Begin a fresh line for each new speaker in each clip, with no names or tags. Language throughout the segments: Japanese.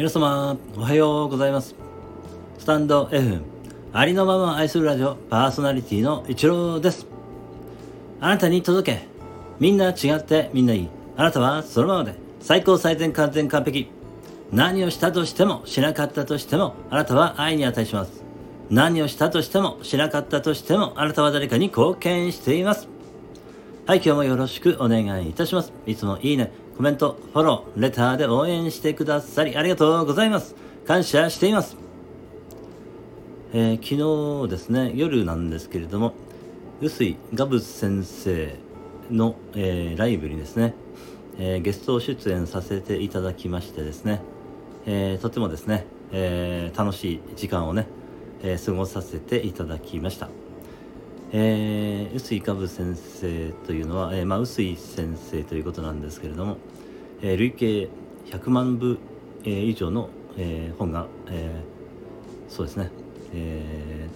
皆様おはようございます。スタンド F ありのまま愛するラジオパーソナリティの一郎です。あなたに届けみんな違ってみんないい。あなたはそのままで最高最善完全完璧。何をしたとしてもしなかったとしてもあなたは愛に値します。何をしたとしてもしなかったとしてもあなたは誰かに貢献しています。はい今日もよろしくお願いいたします。いつもいいねコメントフォローレターで応援してくださりありがとうございます。感謝しています。えー、昨日ですね夜なんですけれども臼井ガブ先生の、えー、ライブにですね、えー、ゲスト出演させていただきましてですね、えとてもですね、え楽しい時間をね、え過ごさせていただきました。えー、臼井かぶ先生というのは、えーまあ、臼井先生ということなんですけれども、えー、累計100万部、えー、以上の、えー、本が、えー、そうですね、え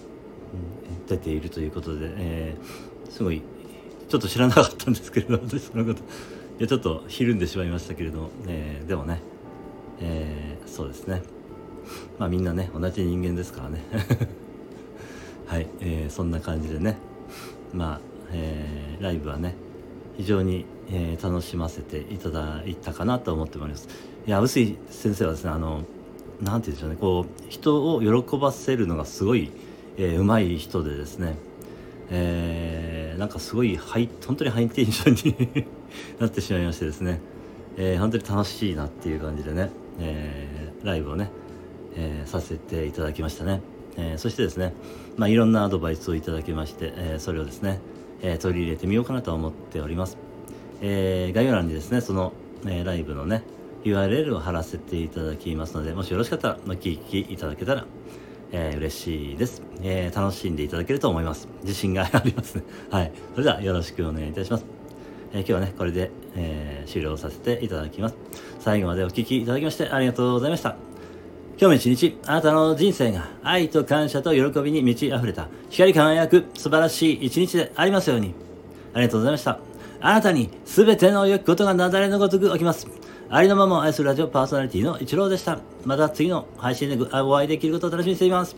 ー、出ているということで、えー、すごいちょっと知らなかったんですけれど私そのこといやちょっとひるんでしまいましたけれども、えー、でもね、えー、そうですね。まあみんなね同じ人間ですからね。はい、えー、そんな感じでねまあ、えー、ライブはね非常に、えー、楽しませていただいたかなと思っておりますいや臼井先生はですねあのなんて言うんでしょうねこう人を喜ばせるのがすごい、えー、上手い人でですねえー、なんかすごいハイ本当にハイテンションに なってしまいましてですね、えー、本当に楽しいなっていう感じでね、えー、ライブをね、えー、させていただきましたね。えー、そしてですね、まあ、いろんなアドバイスをいただきまして、えー、それをですね、えー、取り入れてみようかなと思っております、え概要欄にですねその、えライブのね URL を貼らせていただきますのでもしよろしかったらお聞きいただけたら、えー、嬉しいです、え楽しんでいただけると思います。自信がありますね。はい。それではよろしくお願いいたします。え、今日はね、これで、え、終了させていただきます。最後までお聴きいただきましてありがとうございました。今日も一日、あなたの人生が愛と感謝と喜びに満ち溢れた、光り輝く素晴らしい一日でありますように。ありがとうございました。あなたに全ての良きことがなだれのごとく起きます。ありのままを愛するラジオパーソナリティのイチローでした。また次の配信でお会いできることを楽しみにしています。